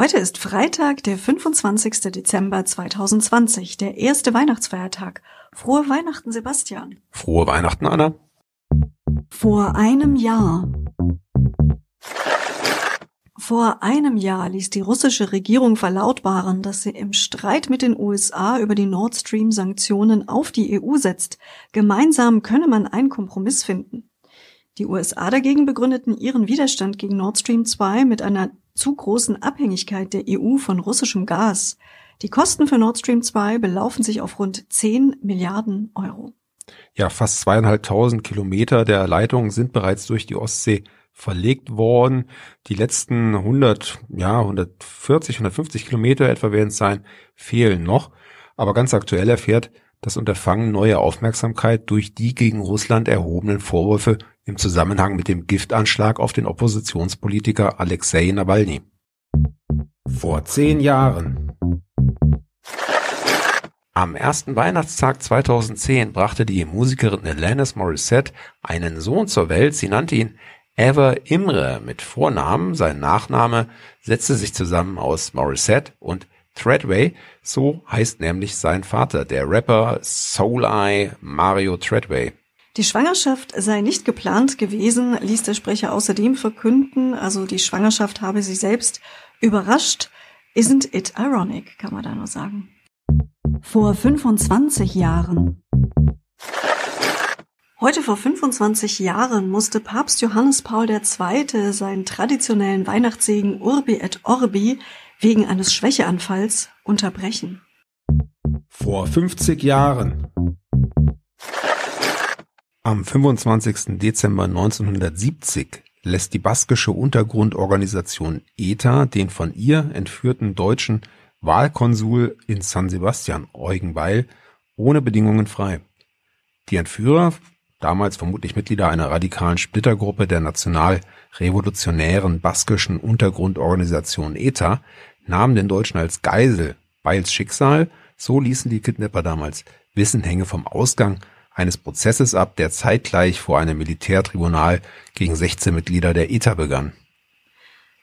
Heute ist Freitag, der 25. Dezember 2020, der erste Weihnachtsfeiertag. Frohe Weihnachten, Sebastian. Frohe Weihnachten, Anna. Vor einem Jahr. Vor einem Jahr ließ die russische Regierung verlautbaren, dass sie im Streit mit den USA über die Nord Stream Sanktionen auf die EU setzt. Gemeinsam könne man einen Kompromiss finden. Die USA dagegen begründeten ihren Widerstand gegen Nord Stream 2 mit einer zu großen Abhängigkeit der EU von russischem Gas. Die Kosten für Nord Stream 2 belaufen sich auf rund 10 Milliarden Euro. Ja, fast zweieinhalbtausend Kilometer der Leitungen sind bereits durch die Ostsee verlegt worden. Die letzten 100, ja, 140, 150 Kilometer etwa werden es sein, fehlen noch. Aber ganz aktuell erfährt das Unterfangen neue Aufmerksamkeit durch die gegen Russland erhobenen Vorwürfe im Zusammenhang mit dem Giftanschlag auf den Oppositionspolitiker Alexei Nawalny. Vor zehn Jahren. Am ersten Weihnachtstag 2010 brachte die Musikerin Alanis Morissette einen Sohn zur Welt. Sie nannte ihn Ever Imre mit Vornamen. Sein Nachname setzte sich zusammen aus Morissette und Treadway. So heißt nämlich sein Vater, der Rapper Soul Eye Mario Treadway. Die Schwangerschaft sei nicht geplant gewesen, ließ der Sprecher außerdem verkünden. Also die Schwangerschaft habe sie selbst überrascht. Isn't it ironic, kann man da nur sagen. Vor 25 Jahren. Heute vor 25 Jahren musste Papst Johannes Paul II. seinen traditionellen Weihnachtssegen Urbi et Orbi wegen eines Schwächeanfalls unterbrechen. Vor 50 Jahren. Am 25. Dezember 1970 lässt die baskische Untergrundorganisation ETA den von ihr entführten deutschen Wahlkonsul in San Sebastian Eugen Weil ohne Bedingungen frei. Die Entführer damals vermutlich Mitglieder einer radikalen Splittergruppe der national-revolutionären baskischen Untergrundorganisation ETA, nahmen den Deutschen als Geisel Beils Schicksal, so ließen die Kidnapper damals Wissenhänge vom Ausgang eines Prozesses ab, der zeitgleich vor einem Militärtribunal gegen 16 Mitglieder der ETA begann.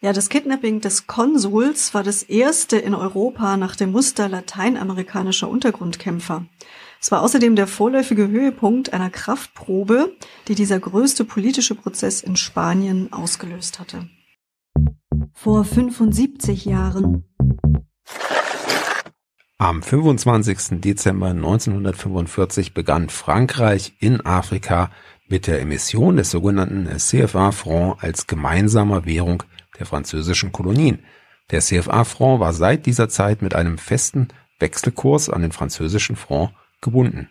Ja, das Kidnapping des Konsuls war das erste in Europa nach dem Muster lateinamerikanischer Untergrundkämpfer. Es war außerdem der vorläufige Höhepunkt einer Kraftprobe, die dieser größte politische Prozess in Spanien ausgelöst hatte. Vor 75 Jahren. Am 25. Dezember 1945 begann Frankreich in Afrika mit der Emission des sogenannten CFA-Franc als gemeinsamer Währung der französischen Kolonien. Der CFA-Franc war seit dieser Zeit mit einem festen Wechselkurs an den französischen Franc gebunden.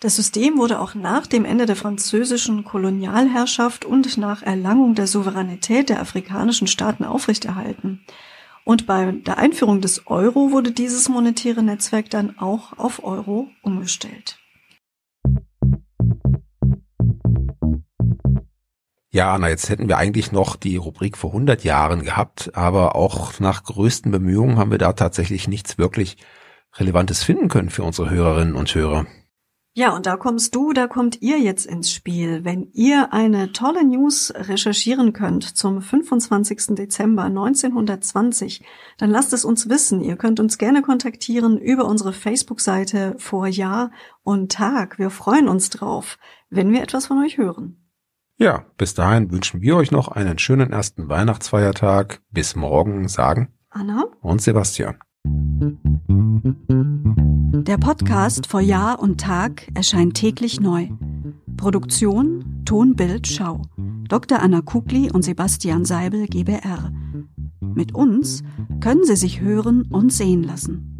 Das System wurde auch nach dem Ende der französischen Kolonialherrschaft und nach Erlangung der Souveränität der afrikanischen Staaten aufrechterhalten. Und bei der Einführung des Euro wurde dieses monetäre Netzwerk dann auch auf Euro umgestellt. Ja, Anna, jetzt hätten wir eigentlich noch die Rubrik vor 100 Jahren gehabt, aber auch nach größten Bemühungen haben wir da tatsächlich nichts wirklich Relevantes finden können für unsere Hörerinnen und Hörer. Ja, und da kommst du, da kommt ihr jetzt ins Spiel. Wenn ihr eine tolle News recherchieren könnt zum 25. Dezember 1920, dann lasst es uns wissen. Ihr könnt uns gerne kontaktieren über unsere Facebook-Seite vor Jahr und Tag. Wir freuen uns drauf, wenn wir etwas von euch hören. Ja, bis dahin wünschen wir euch noch einen schönen ersten Weihnachtsfeiertag. Bis morgen sagen Anna und Sebastian. Der Podcast vor Jahr und Tag erscheint täglich neu. Produktion Ton, Bild, Schau. Dr. Anna Kugli und Sebastian Seibel GBR. Mit uns können Sie sich hören und sehen lassen.